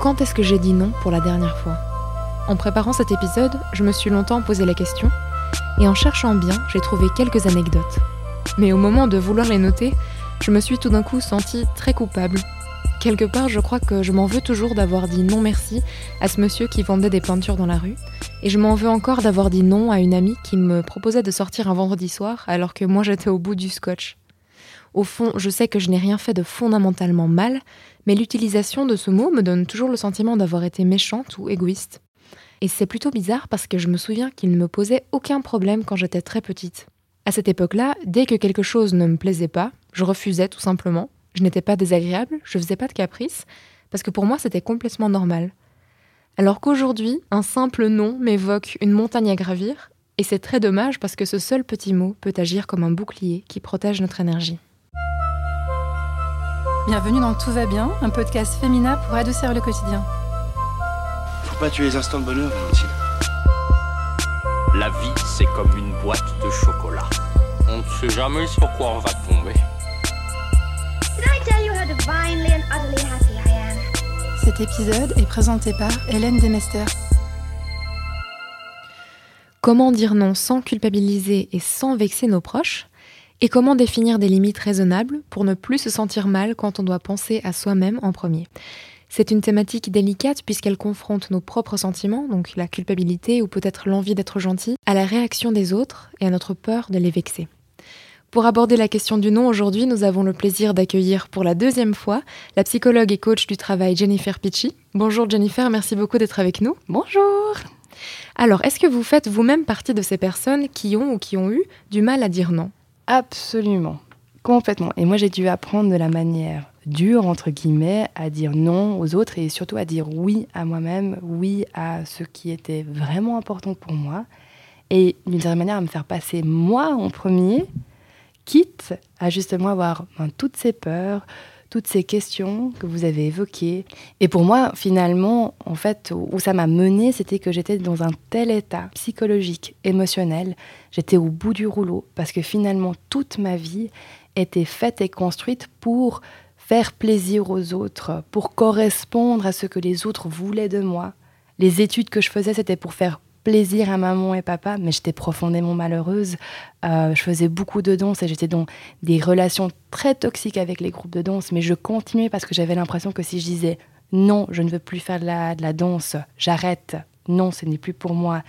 Quand est-ce que j'ai dit non pour la dernière fois En préparant cet épisode, je me suis longtemps posé la question, et en cherchant bien, j'ai trouvé quelques anecdotes. Mais au moment de vouloir les noter, je me suis tout d'un coup sentie très coupable. Quelque part, je crois que je m'en veux toujours d'avoir dit non merci à ce monsieur qui vendait des peintures dans la rue, et je m'en veux encore d'avoir dit non à une amie qui me proposait de sortir un vendredi soir alors que moi j'étais au bout du scotch. Au fond, je sais que je n'ai rien fait de fondamentalement mal, mais l'utilisation de ce mot me donne toujours le sentiment d'avoir été méchante ou égoïste. Et c'est plutôt bizarre parce que je me souviens qu'il ne me posait aucun problème quand j'étais très petite. À cette époque-là, dès que quelque chose ne me plaisait pas, je refusais tout simplement. Je n'étais pas désagréable, je faisais pas de caprice, parce que pour moi c'était complètement normal. Alors qu'aujourd'hui, un simple nom m'évoque une montagne à gravir, et c'est très dommage parce que ce seul petit mot peut agir comme un bouclier qui protège notre énergie. Bienvenue dans Tout va bien, un podcast féminin pour adoucir le quotidien. Faut pas tuer les instants de bonheur, Valentine. La vie, c'est comme une boîte de chocolat. On ne sait jamais sur quoi on va tomber. Cet épisode est présenté par Hélène Demester. Comment dire non sans culpabiliser et sans vexer nos proches? Et comment définir des limites raisonnables pour ne plus se sentir mal quand on doit penser à soi-même en premier? C'est une thématique délicate puisqu'elle confronte nos propres sentiments, donc la culpabilité ou peut-être l'envie d'être gentil, à la réaction des autres et à notre peur de les vexer. Pour aborder la question du non aujourd'hui, nous avons le plaisir d'accueillir pour la deuxième fois la psychologue et coach du travail Jennifer Picci. Bonjour Jennifer, merci beaucoup d'être avec nous. Bonjour Alors, est-ce que vous faites vous-même partie de ces personnes qui ont ou qui ont eu du mal à dire non? Absolument, complètement. Et moi j'ai dû apprendre de la manière dure, entre guillemets, à dire non aux autres et surtout à dire oui à moi-même, oui à ce qui était vraiment important pour moi. Et d'une certaine manière à me faire passer moi en premier, quitte à justement avoir ben, toutes ces peurs, toutes ces questions que vous avez évoquées. Et pour moi, finalement, en fait, où ça m'a mené, c'était que j'étais dans un tel état psychologique, émotionnel, j'étais au bout du rouleau, parce que finalement, toute ma vie était faite et construite pour faire plaisir aux autres, pour correspondre à ce que les autres voulaient de moi. Les études que je faisais, c'était pour faire plaisir à maman et papa, mais j'étais profondément malheureuse. Euh, je faisais beaucoup de danse et j'étais dans des relations très toxiques avec les groupes de danse, mais je continuais parce que j'avais l'impression que si je disais non, je ne veux plus faire de la, danse, j'arrête, non, ce n'est plus pour moi,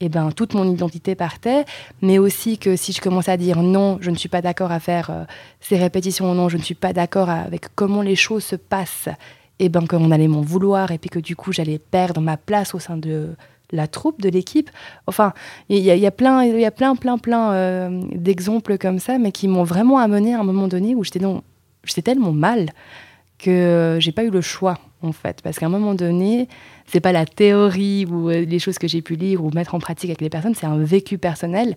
et ben toute mon identité partait, mais aussi que si je commençais à dire non, je ne suis pas d'accord à faire euh, ces répétitions, non, je ne suis pas d'accord avec comment les choses se passent, et ben qu'on allait m'en vouloir et puis que du coup j'allais perdre ma place au sein de la troupe, de l'équipe. Enfin, il y, a- plein, il y a plein, plein, plein euh, d'exemples comme ça, mais qui m'ont vraiment amené à un moment donné où j'étais j'étais tellement mal que j'ai pas eu le choix en fait, parce qu'à un moment donné, c'est pas la théorie ou euh, les choses que j'ai pu lire ou mettre en pratique avec les personnes, c'est un vécu personnel.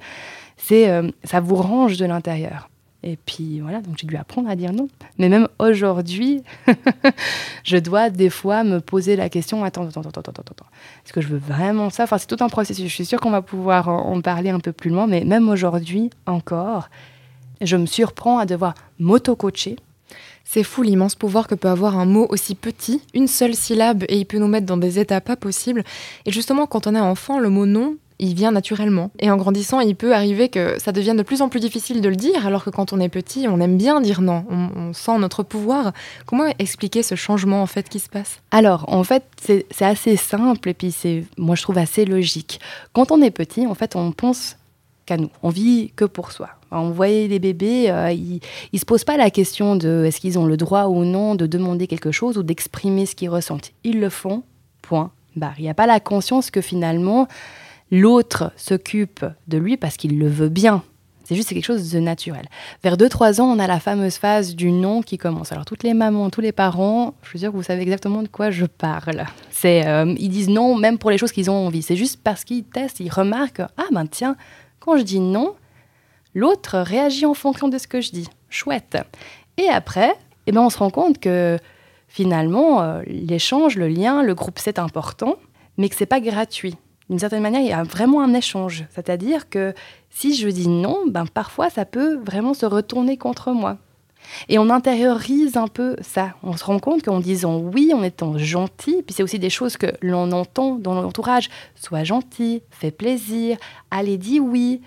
C'est euh, ça vous range de l'intérieur. Et puis voilà, donc j'ai dû apprendre à dire non. Mais même aujourd'hui, je dois des fois me poser la question attends, attends, attends, attends, attends. Est-ce que je veux vraiment ça? Enfin, c'est tout un processus. Je suis sûre qu'on va pouvoir en parler un peu plus loin, mais même aujourd'hui encore, je me surprends à devoir m'auto-coacher. C'est fou l'immense pouvoir que peut avoir un mot aussi petit, une seule syllabe, et il peut nous mettre dans des états pas possibles. Et justement, quand on est enfant, le mot non, il vient naturellement. Et en grandissant, il peut arriver que ça devienne de plus en plus difficile de le dire, alors que quand on est petit, on aime bien dire non, on, sent notre pouvoir. Comment expliquer ce changement en fait qui se passe? Alors, en fait, c'est assez simple et puis c'est, moi, je trouve assez logique. Quand on est petit, en fait, on pense qu'à nous. On vit que pour soi. On voyait les bébés, euh, ils, ils se posent pas la question de est-ce qu'ils ont le droit ou non de demander quelque chose ou d'exprimer ce qu'ils ressentent. Ils le font, point, barre. Il n'y a pas la conscience que finalement, l'autre s'occupe de lui parce qu'il le veut bien. C'est juste quelque chose de naturel. Vers 2-3 ans, on a la fameuse phase du non qui commence. Alors toutes les mamans, tous les parents, je suis sûre que vous savez exactement de quoi je parle. C'est euh, ils disent non même pour les choses qu'ils ont envie. C'est juste parce qu'ils testent, ils remarquent ah ben tiens, quand je dis non, l'autre réagit en fonction de ce que je dis. Chouette. Et après, eh ben on se rend compte que finalement euh, l'échange, le lien, le groupe c'est important, mais que c'est pas gratuit. D'une certaine manière, il y a vraiment un échange. C'est-à-dire que si je dis non, ben parfois ça peut vraiment se retourner contre moi. Et on intériorise un peu ça. On se rend compte qu'en disant oui, en étant gentil, puis c'est aussi des choses que l'on entend dans l'entourage, sois gentil, fais plaisir, allez, dis oui.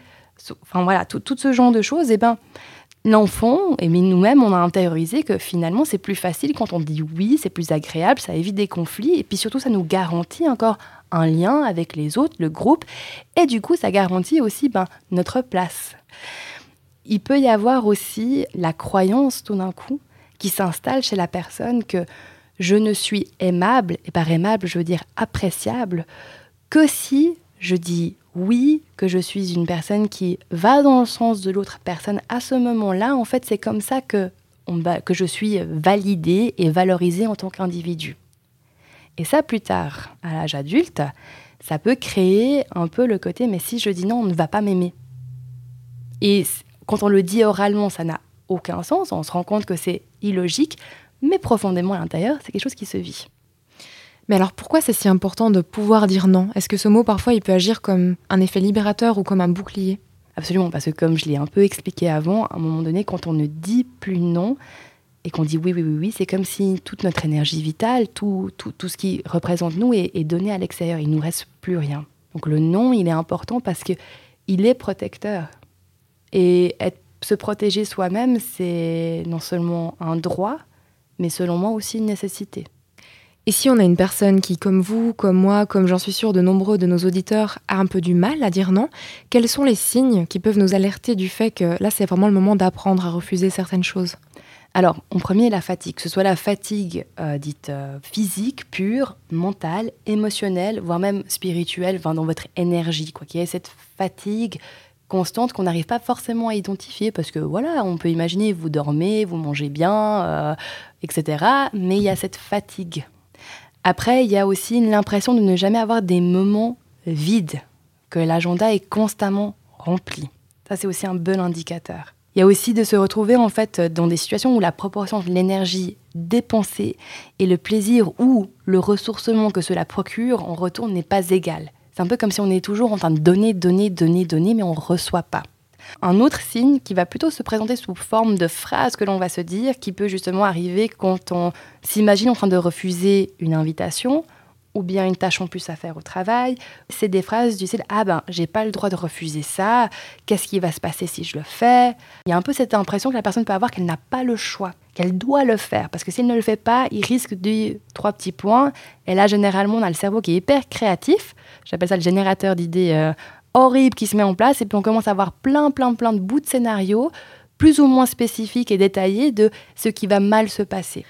Enfin voilà, tout, tout ce genre de choses, et eh ben, l'enfant, et nous-mêmes, on a intériorisé que finalement, c'est plus facile quand on dit oui, c'est plus agréable, ça évite des conflits, et puis surtout, ça nous garantit encore un lien avec les autres, le groupe, et du coup, ça garantit aussi ben, notre place. Il peut y avoir aussi la croyance tout d'un coup qui s'installe chez la personne que je ne suis aimable, et par aimable, je veux dire appréciable, que si je dis oui, que je suis une personne qui va dans le sens de l'autre personne à ce moment-là, en fait, c'est comme ça que, que je suis validée et valorisée en tant qu'individu. Et ça, plus tard, à l'âge adulte, ça peut créer un peu le côté, mais si je dis non, on ne va pas m'aimer. Et quand on le dit oralement, ça n'a aucun sens, on se rend compte que c'est illogique, mais profondément à l'intérieur, c'est quelque chose qui se vit. Mais alors pourquoi c'est si important de pouvoir dire non? Est-ce que ce mot parfois il peut agir comme un effet libérateur ou comme un bouclier? Absolument, parce que comme je l'ai un peu expliqué avant, à un moment donné, quand on ne dit plus non et qu'on dit oui, oui, oui, oui, c'est comme si toute notre énergie vitale, tout, tout, tout ce qui représente nous est, est donné à l'extérieur. Il ne nous reste plus rien. Donc le non, il est important parce que il est protecteur. Et se protéger soi-même, c'est non seulement un droit, mais selon moi aussi une nécessité. Et si on a une personne qui, comme vous, comme moi, comme j'en suis sûre de nombreux de nos auditeurs, a un peu du mal à dire non, quels sont les signes qui peuvent nous alerter du fait que là, c'est vraiment le moment d'apprendre à refuser certaines choses? Alors, en premier, la fatigue, que ce soit la fatigue euh, dite euh, physique, pure, mentale, émotionnelle, voire même spirituelle, dans votre énergie, quoi, qu'il y ait cette fatigue constante qu'on n'arrive pas forcément à identifier, parce que voilà, on peut imaginer, vous dormez, vous mangez bien, euh, etc., mais il y a cette fatigue après, il y a aussi l'impression de ne jamais avoir des moments vides, que l'agenda est constamment rempli. Ça, c'est aussi un bon indicateur. Il y a aussi de se retrouver en fait dans des situations où la proportion de l'énergie dépensée et le plaisir ou le ressourcement que cela procure en retour n'est pas égal. C'est un peu comme si on est toujours en train de donner, donner, donner, donner, mais on ne reçoit pas. Un autre signe qui va plutôt se présenter sous forme de phrase que l'on va se dire, qui peut justement arriver quand on s'imagine en train de refuser une invitation ou bien une tâche en plus à faire au travail. C'est des phrases du style Ah ben, j'ai pas le droit de refuser ça, qu'est-ce qui va se passer si je le fais? Il y a un peu cette impression que la personne peut avoir qu'elle n'a pas le choix, qu'elle doit le faire, parce que s'il ne le fait pas, il risque de trois petits points. Et là, généralement, on a le cerveau qui est hyper créatif. J'appelle ça le générateur d'idées euh, horrible qui se met en place et puis on commence à avoir plein, plein, plein de bouts de scénario plus ou moins spécifiques et détaillés de ce qui va mal se passer.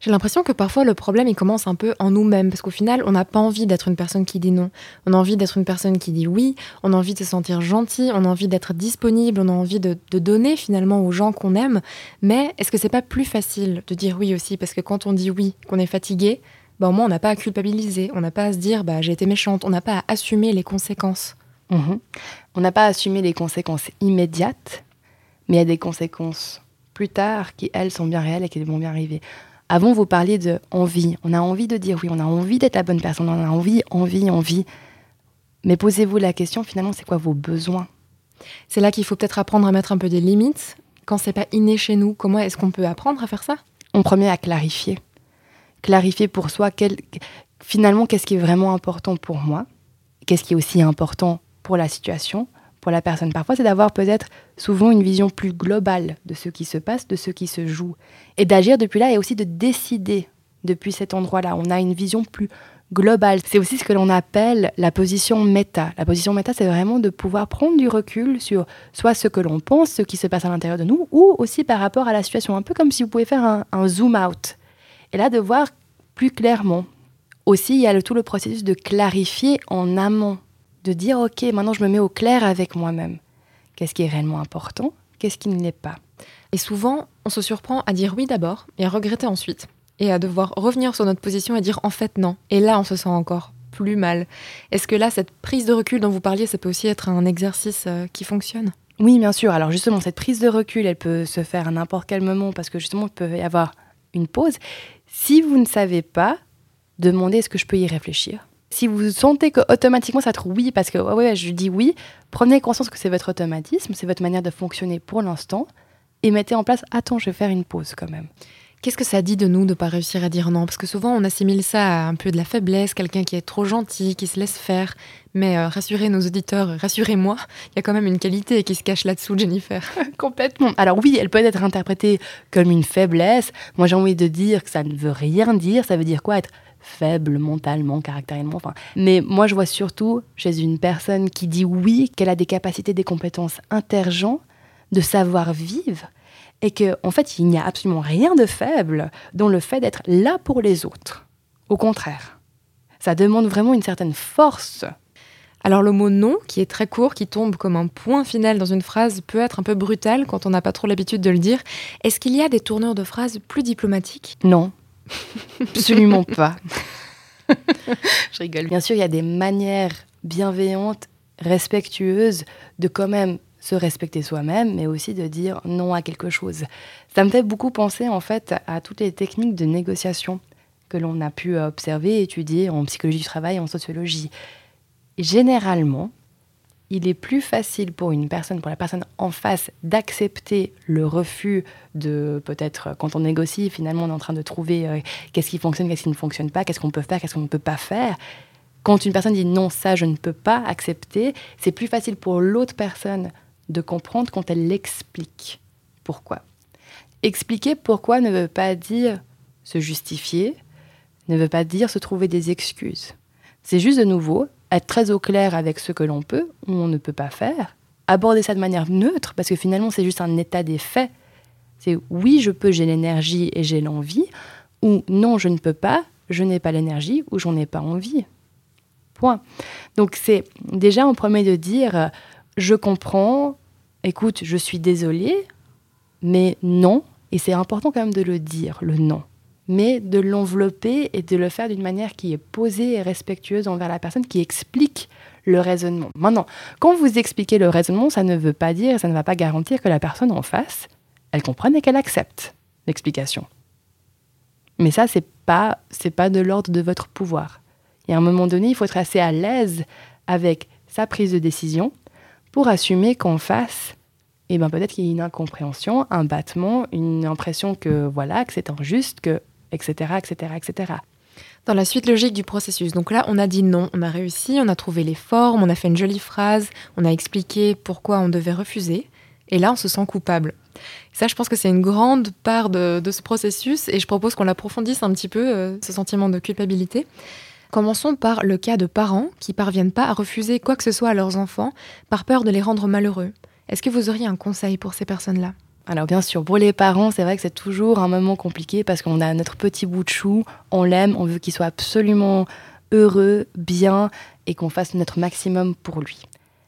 J'ai l'impression que parfois le problème il commence un peu en nous-mêmes parce qu'au final on n'a pas envie d'être une personne qui dit non, on a envie d'être une personne qui dit oui, on a envie de se sentir gentil, on a envie d'être disponible, on a envie de, donner finalement aux gens qu'on aime. Mais est-ce que c'est pas plus facile de dire oui aussi? Parce que quand on dit oui, qu'on est fatigué, bah au moins on n'a pas à culpabiliser, on n'a pas à se dire bah j'ai été méchante, on n'a pas à assumer les conséquences. Mhm. On n'a pas assumé les conséquences immédiates, mais il y a des conséquences plus tard qui, elles, sont bien réelles et qui vont bien arriver. Avant, vous parliez de envie. On a envie de dire oui, on a envie d'être la bonne personne, on a envie, envie, envie. Mais posez-vous la question, finalement, c'est quoi vos besoins? C'est là qu'il faut peut-être apprendre à mettre un peu des limites. Quand c'est pas inné chez nous, comment est-ce qu'on peut apprendre à faire ça? On premier à clarifier. Clarifier pour soi, finalement, qu'est-ce qui est vraiment important pour moi? Qu'est-ce qui est aussi important pour la situation, pour la personne. Parfois, c'est d'avoir peut-être souvent une vision plus globale de ce qui se passe, de ce qui se joue. Et d'agir depuis là et aussi de décider depuis cet endroit-là. On a une vision plus globale. C'est aussi ce que l'on appelle la position méta. La position méta, c'est vraiment de pouvoir prendre du recul sur soit ce que l'on pense, ce qui se passe à l'intérieur de nous, ou aussi par rapport à la situation. Un peu comme si vous pouvez faire un, un zoom out. Et là, de voir plus clairement. Aussi, il y a tout le processus de clarifier en amont de dire, OK, maintenant je me mets au clair avec moi-même. Qu'est-ce qui est réellement important Qu'est-ce qui ne l'est pas? Et souvent, on se surprend à dire oui d'abord et à regretter ensuite. Et à devoir revenir sur notre position et dire en fait non. Et là, on se sent encore plus mal. Est-ce que là, cette prise de recul dont vous parliez, ça peut aussi être un exercice euh, qui fonctionne? Oui, bien sûr. Alors justement, cette prise de recul, elle peut se faire à n'importe quel moment parce que justement, il peut y avoir une pause. Si vous ne savez pas, demandez est-ce que je peux y réfléchir? Si vous sentez que automatiquement ça être oui, parce que ouais, je dis oui, prenez conscience que c'est votre automatisme, c'est votre manière de fonctionner pour l'instant. et mettez en place, attends, je vais faire une pause quand même. Qu'est-ce que ça dit de nous de ne pas réussir à dire non? Parce que souvent on assimile ça à un peu de la faiblesse, quelqu'un qui est trop gentil, qui se laisse faire. Mais euh, rassurez nos auditeurs, rassurez-moi, il y a quand même une qualité qui se cache là-dessous, Jennifer. Complètement. Alors oui, elle peut être interprétée comme une faiblesse. Moi j'ai envie de dire que ça ne veut rien dire. Ça veut dire quoi? Être faible mentalement, caractériellement. Enfin, mais moi, je vois surtout chez une personne qui dit oui, qu'elle a des capacités, des compétences intergents, de savoir vivre, et qu'en en fait, il n'y a absolument rien de faible dans le fait d'être là pour les autres. Au contraire, ça demande vraiment une certaine force. Alors le mot non, qui est très court, qui tombe comme un point final dans une phrase, peut être un peu brutal quand on n'a pas trop l'habitude de le dire. Est-ce qu'il y a des tourneurs de phrases plus diplomatiques? Non, absolument pas. Je rigole. Bien sûr, il y a des manières bienveillantes, respectueuses de quand même se respecter soi-même, mais aussi de dire non à quelque chose. Ça me fait beaucoup penser en fait à toutes les techniques de négociation que l'on a pu observer, étudier en psychologie du travail, en sociologie. Généralement, il est plus facile pour une personne, pour la personne en face, d'accepter le refus de peut-être quand on négocie, finalement on est en train de trouver euh, qu'est-ce qui fonctionne, qu'est-ce qui ne fonctionne pas, qu'est-ce qu'on peut faire, qu'est-ce qu'on ne peut pas faire. Quand une personne dit non, ça je ne peux pas accepter, c'est plus facile pour l'autre personne de comprendre quand elle l'explique. Pourquoi? Expliquer pourquoi ne veut pas dire se justifier, ne veut pas dire se trouver des excuses. C'est juste de nouveau être très au clair avec ce que l'on peut ou on ne peut pas faire, aborder ça de manière neutre, parce que finalement c'est juste un état des faits. C'est oui, je peux, j'ai l'énergie et j'ai l'envie, ou non, je ne peux pas, je n'ai pas l'énergie ou j'en ai pas envie. Point. Donc c'est déjà en premier de dire je comprends, écoute, je suis désolée, mais non, et c'est important quand même de le dire, le non, mais de l'envelopper et de le faire d'une manière qui est posée et respectueuse envers la personne, qui explique le raisonnement. Maintenant, quand vous expliquez le raisonnement, ça ne veut pas dire, ça ne va pas garantir que la personne en face, elle comprenne et qu'elle accepte l'explication. Mais ça, c'est pas, pas de l'ordre de votre pouvoir. Et à un moment donné, il faut être assez à l'aise avec sa prise de décision pour assumer qu'en face, eh ben peut-être qu'il y a une incompréhension, un battement, une impression que voilà, que c'est injuste, que etc., etc., etc. Dans la suite logique du processus, donc là, on a dit non, on a réussi, on a trouvé les formes, on a fait une jolie phrase, on a expliqué pourquoi on devait refuser, et là, on se sent coupable. Ça, je pense que c'est une grande part de, ce processus, et je propose qu'on l'approfondisse un petit peu, euh, ce sentiment de culpabilité. Commençons par le cas de parents qui parviennent pas à refuser quoi que ce soit à leurs enfants par peur de les rendre malheureux. Est-ce que vous auriez un conseil pour ces personnes-là? Alors bien sûr, pour les parents, c'est vrai que c'est toujours un moment compliqué parce qu'on a notre petit bout de chou, on l'aime, on veut qu'il soit absolument heureux, bien et qu'on fasse notre maximum pour lui.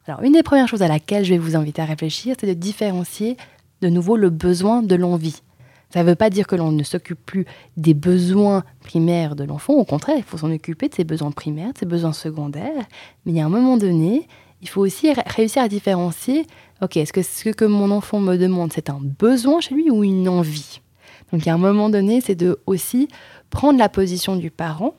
Alors une des premières choses à laquelle je vais vous inviter à réfléchir, c'est de différencier de nouveau le besoin de l'envie. Ça ne veut pas dire que l'on ne s'occupe plus des besoins primaires de l'enfant. Au contraire, il faut s'en occuper de ses besoins primaires, de ses besoins secondaires. Mais il y a un moment donné, il faut aussi réussir à différencier, ok, est-ce que ce que mon enfant me demande, c'est un besoin chez lui ou une envie? Donc a un moment donné, c'est de aussi prendre la position du parent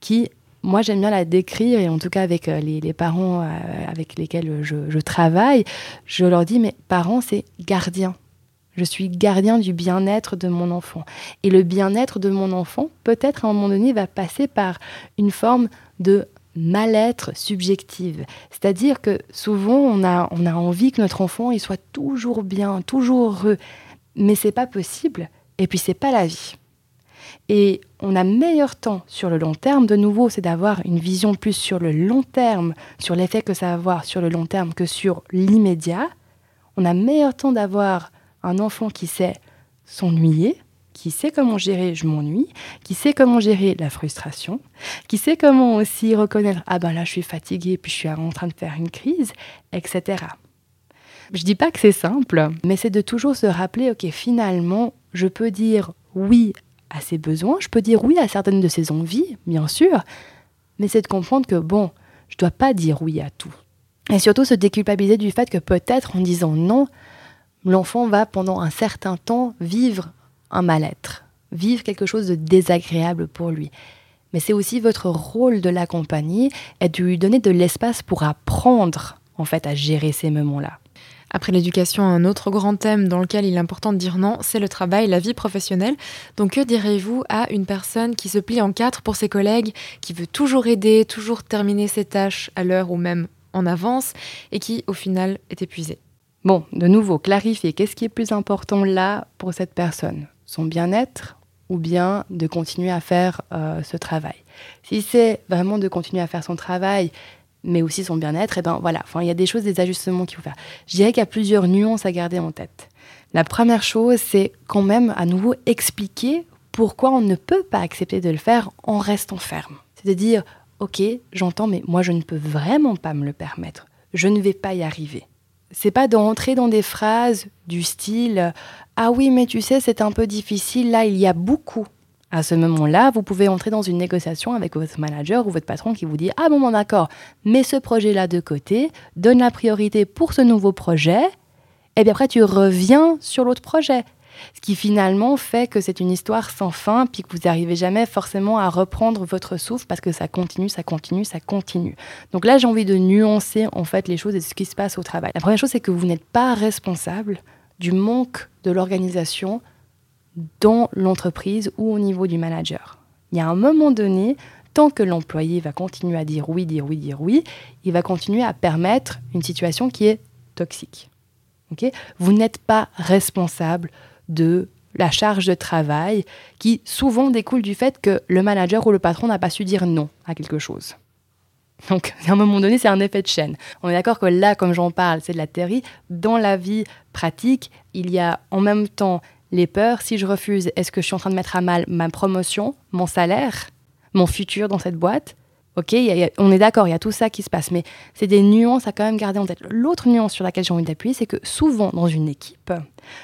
qui, moi j'aime bien la décrire, et en tout cas avec euh, les, parents euh, avec lesquels je, je travaille, je leur dis, mais parents, c'est gardien je suis gardien du bien-être de mon enfant. Et le bien-être de mon enfant, peut-être à un moment donné, va passer par une forme de mal-être subjective. C'est-à-dire que souvent, on a, on a envie que notre enfant il soit toujours bien, toujours heureux. Mais c'est pas possible. Et puis, c'est pas la vie. Et on a meilleur temps sur le long terme. De nouveau, c'est d'avoir une vision plus sur le long terme, sur l'effet que ça va avoir sur le long terme que sur l'immédiat. On a meilleur temps d'avoir un enfant qui sait s'ennuyer, qui sait comment gérer je m'ennuie, qui sait comment gérer la frustration, qui sait comment aussi reconnaître ah ben là je suis fatiguée puis je suis en train de faire une crise, etc. Je dis pas que c'est simple, mais c'est de toujours se rappeler ok finalement je peux dire oui à ses besoins, je peux dire oui à certaines de ses envies, bien sûr, mais c'est de comprendre que bon, je dois pas dire oui à tout. Et surtout se déculpabiliser du fait que peut-être en disant non, l'enfant va pendant un certain temps vivre un mal-être, vivre quelque chose de désagréable pour lui. Mais c'est aussi votre rôle de l'accompagner et de lui donner de l'espace pour apprendre en fait à gérer ces moments-là. Après l'éducation, un autre grand thème dans lequel il est important de dire non, c'est le travail, la vie professionnelle. Donc que direz-vous à une personne qui se plie en quatre pour ses collègues, qui veut toujours aider, toujours terminer ses tâches à l'heure ou même en avance, et qui au final est épuisée? Bon, de nouveau, clarifier qu'est-ce qui est plus important là pour cette personne? Son bien-être ou bien de continuer à faire euh, ce travail Si c'est vraiment de continuer à faire son travail mais aussi son bien-être, et ben voilà, il y a des choses, des ajustements qu'il faut faire. Je dirais qu'il y a plusieurs nuances à garder en tête. La première chose, c'est quand même à nouveau expliquer pourquoi on ne peut pas accepter de le faire en restant ferme. C'est-à-dire, ok, j'entends, mais moi je ne peux vraiment pas me le permettre. Je ne vais pas y arriver. C'est pas d'entrer dans des phrases du style Ah oui, mais tu sais, c'est un peu difficile, là il y a beaucoup à ce moment-là, vous pouvez entrer dans une négociation avec votre manager ou votre patron qui vous dit Ah bon, d'accord, mets ce projet-là de côté, donne la priorité pour ce nouveau projet, et bien après tu reviens sur l'autre projet. Ce qui finalement fait que c'est une histoire sans fin, puis que vous n'arrivez jamais forcément à reprendre votre souffle parce que ça continue, ça continue, ça continue. Donc là, j'ai envie de nuancer en fait les choses et ce qui se passe au travail. La première chose, c'est que vous n'êtes pas responsable du manque de l'organisation dans l'entreprise ou au niveau du manager. Il y a un moment donné, tant que l'employé va continuer à dire oui, dire oui, dire oui, il va continuer à permettre une situation qui est toxique. Vous n'êtes pas responsable de la charge de travail qui souvent découle du fait que le manager ou le patron n'a pas su dire non à quelque chose. Donc, à un moment donné, c'est un effet de chaîne. On est d'accord que là, comme j'en parle, c'est de la théorie. Dans la vie pratique, il y a en même temps les peurs, si je refuse, est-ce que je suis en train de mettre à mal ma promotion, mon salaire, mon futur dans cette boîte? Ok, on est d'accord, il y a tout ça qui se passe, mais c'est des nuances à quand même garder en tête. L'autre nuance sur laquelle j'ai envie d'appuyer, c'est que souvent dans une équipe,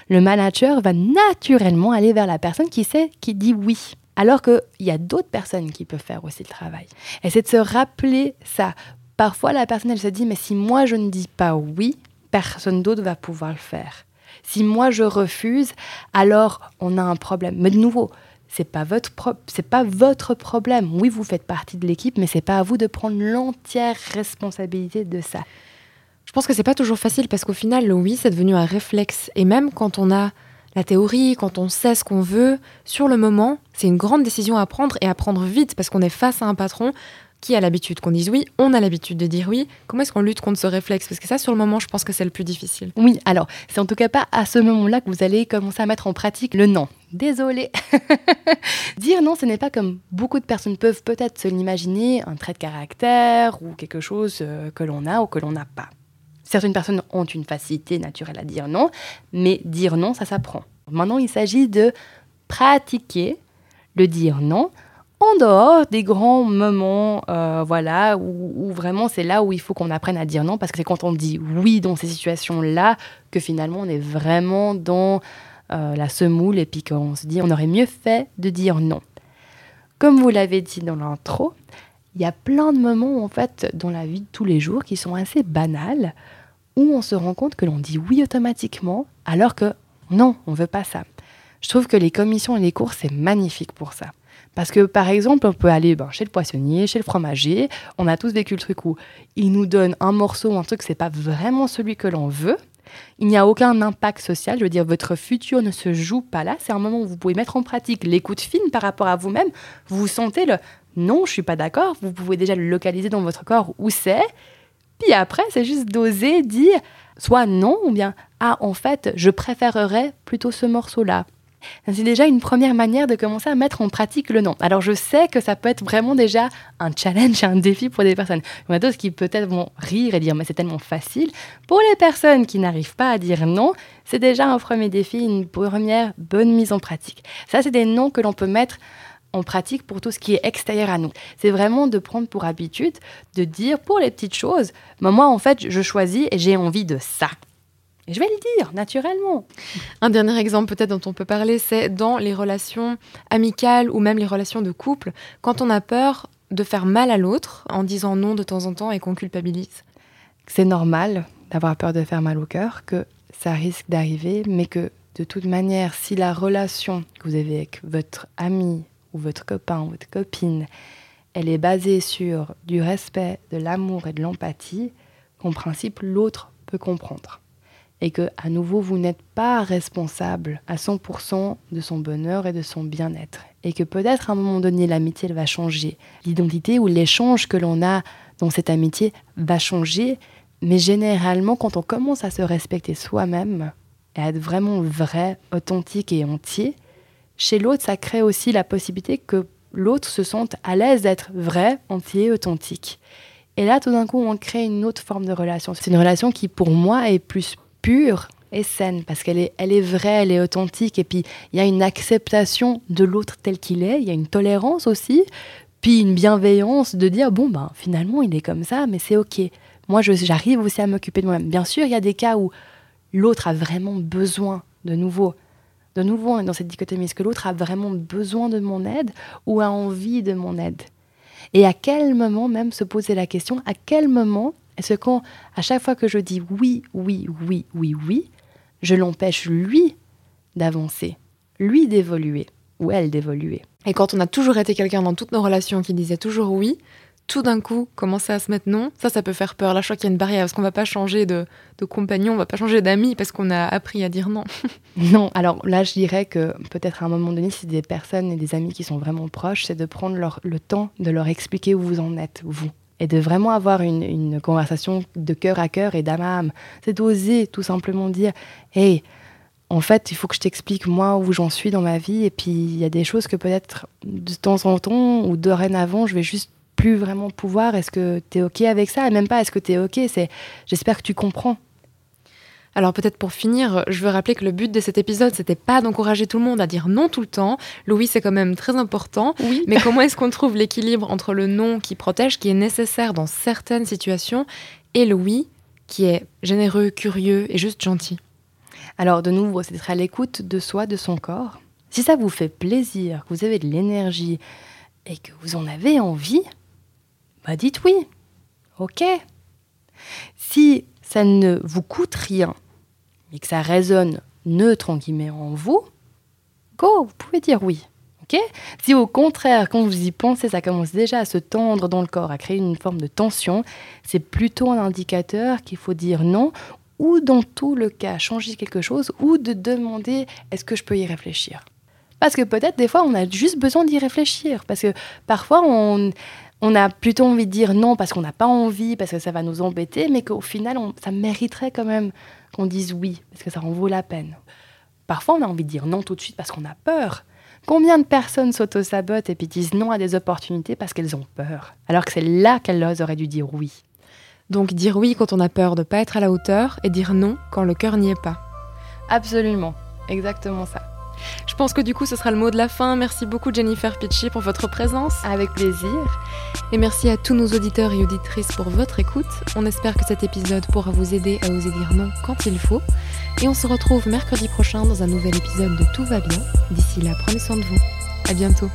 le manager va naturellement aller vers la personne qui sait, qui dit oui. Alors qu'il y a d'autres personnes qui peuvent faire aussi le travail. Et c'est de se rappeler ça. Parfois, la personne, elle se dit, mais si moi je ne dis pas oui, personne d'autre va pouvoir le faire. Si moi je refuse, alors on a un problème. Mais de nouveau, c'est pas pas votre problème. Oui, vous faites partie de l'équipe, mais c'est pas à vous de prendre l'entière responsabilité de ça. Je pense que c'est pas toujours facile parce qu'au final, le oui, c'est devenu un réflexe. Et même quand on a la théorie, quand on sait ce qu'on veut, sur le moment, c'est une grande décision à prendre et à prendre vite parce qu'on est face à un patron qui a l'habitude qu'on dise oui, on a l'habitude de dire oui. Comment est-ce qu'on lutte contre ce réflexe? Parce que ça, sur le moment, je pense que c'est le plus difficile. Oui, alors, c'est en tout cas pas à ce moment-là que vous allez commencer à mettre en pratique le non. Désolé. dire non, ce n'est pas comme beaucoup de personnes peuvent peut-être se l'imaginer, un trait de caractère ou quelque chose euh, que l'on a ou que l'on n'a pas. Certaines personnes ont une facilité naturelle à dire non, mais dire non, ça s'apprend. Maintenant, il s'agit de pratiquer le dire non en dehors des grands moments, euh, voilà, où, vraiment c'est là où il faut qu'on apprenne à dire non, parce que c'est quand on dit oui dans ces situations-là que finalement on est vraiment dans euh, la semoule et puis qu'on se dit on aurait mieux fait de dire non. Comme vous l'avez dit dans l'intro, il y a plein de moments en fait dans la vie de tous les jours qui sont assez banals où on se rend compte que l'on dit oui automatiquement alors que non, on veut pas ça. Je trouve que les commissions et les cours c'est magnifique pour ça. Parce que par exemple, on peut aller ben, chez le poissonnier, chez le fromager, on a tous vécu le truc où il nous donne un morceau, un truc, c'est pas vraiment celui que l'on veut. Il n'y a aucun impact social, je veux dire, votre futur ne se joue pas là. C'est un moment où vous pouvez mettre en pratique l'écoute fine par rapport à vous-même. Vous sentez le non, je suis pas d'accord. Vous pouvez déjà le localiser dans votre corps où c'est. Puis après, c'est juste d'oser dire soit non ou bien ah, en fait, je préférerais plutôt ce morceau-là. C'est déjà une première manière de commencer à mettre en pratique le non. Alors je sais que ça peut être vraiment déjà un challenge, un défi pour des personnes. Il y en a d'autres qui peut-être vont rire et dire mais c'est tellement facile. Pour les personnes qui n'arrivent pas à dire non, c'est déjà un premier défi, une première bonne mise en pratique. Ça, c'est des noms que l'on peut mettre en pratique pour tout ce qui est extérieur à nous. C'est vraiment de prendre pour habitude de dire pour les petites choses, moi en fait je choisis et j'ai envie de ça. Et je vais le dire naturellement. Un dernier exemple peut-être dont on peut parler, c'est dans les relations amicales ou même les relations de couple, quand on a peur de faire mal à l'autre en disant non de temps en temps et qu'on culpabilise. C'est normal d'avoir peur de faire mal au cœur, que ça risque d'arriver, mais que de toute manière, si la relation que vous avez avec votre ami ou votre copain ou votre copine, elle est basée sur du respect, de l'amour et de l'empathie, qu'en principe l'autre peut comprendre. et que à nouveau vous n'êtes pas responsable à 100% de son bonheur et de son bien-être. Et que peut-être à un moment donné l'amitié va changer, l'identité ou l'échange que l'on a dans cette amitié va changer, mais généralement quand on commence à se respecter soi-même et à être vraiment vrai, authentique et entier, chez l'autre ça crée aussi la possibilité que l'autre se sente à l'aise d'être vrai, entier, authentique. Et là, tout d'un coup, on crée une autre forme de relation. C'est une relation qui, pour moi, est plus pure et saine, parce qu'elle est, elle est vraie, elle est authentique, et puis il y a une acceptation de l'autre tel qu'il est, il y a une tolérance aussi, puis une bienveillance de dire, bon, ben finalement, il est comme ça, mais c'est OK. Moi, j'arrive aussi à m'occuper de moi-même. Bien sûr, il y a des cas où l'autre a vraiment besoin de nouveau. De nouveau, dans cette dichotomie, est-ce que l'autre a vraiment besoin de mon aide ou a envie de mon aide? Et à quel moment même se poser la question, à quel moment est-ce qu'à chaque fois que je dis oui, oui, oui, oui, oui, je l'empêche lui d'avancer, lui d'évoluer ou elle d'évoluer? Et quand on a toujours été quelqu'un dans toutes nos relations qui disait toujours oui, tout d'un coup commencer à se mettre non, ça, ça peut faire peur. Là, je crois qu'il y a une barrière parce qu'on va pas changer de, compagnon, on va pas changer d'amis parce qu'on a appris à dire non. non, alors là, je dirais que peut-être à un moment donné, si des personnes et des amis qui sont vraiment proches, c'est de prendre leur, le temps de leur expliquer où vous en êtes, vous. Et de vraiment avoir une, une conversation de cœur à cœur et d'âme à âme. C'est d'oser tout simplement dire Hey, en fait, il faut que je t'explique moi où j'en suis dans ma vie. Et puis, il y a des choses que peut-être de temps en temps ou dorénavant, je vais juste plus vraiment pouvoir. Est-ce que tu es OK avec ça? Et même pas est-ce que tu es OK, c'est j'espère que tu comprends. Alors peut-être pour finir, je veux rappeler que le but de cet épisode, c'était pas d'encourager tout le monde à dire non tout le temps. Louis, c'est quand même très important. Oui. Mais comment est-ce qu'on trouve l'équilibre entre le non qui protège, qui est nécessaire dans certaines situations, et le oui qui est généreux, curieux et juste gentil? Alors de nouveau, c'est d'être à l'écoute de soi, de son corps. Si ça vous fait plaisir, que vous avez de l'énergie et que vous en avez envie, bah dites oui. Ok. Si ça ne vous coûte rien et que ça résonne neutre en guillemets en vous, go, vous pouvez dire oui. ok si au contraire, quand vous y pensez, ça commence déjà à se tendre dans le corps, à créer une forme de tension, c'est plutôt un indicateur qu'il faut dire non ou dans tout le cas changer quelque chose ou de demander est-ce que je peux y réfléchir? Parce que peut-être des fois on a juste besoin d'y réfléchir. Parce que parfois on, on a plutôt envie de dire non parce qu'on n'a pas envie, parce que ça va nous embêter, mais qu'au final, ça mériterait quand même qu'on dise oui, parce que ça en vaut la peine. Parfois, on a envie de dire non tout de suite parce qu'on a peur. Combien de personnes s'auto-sabotent et puis disent non à des opportunités parce qu'elles ont peur, alors que c'est là qu'elles auraient dû dire oui? Donc dire oui quand on a peur de ne pas être à la hauteur et dire non quand le cœur n'y est pas. Absolument, exactement ça. Je pense que du coup, ce sera le mot de la fin. Merci beaucoup Jennifer Pitchy pour votre présence. Avec plaisir. Et merci à tous nos auditeurs et auditrices pour votre écoute. On espère que cet épisode pourra vous aider à oser dire non quand il faut. Et on se retrouve mercredi prochain dans un nouvel épisode de Tout va bien. D'ici là, prenez soin de vous. À bientôt.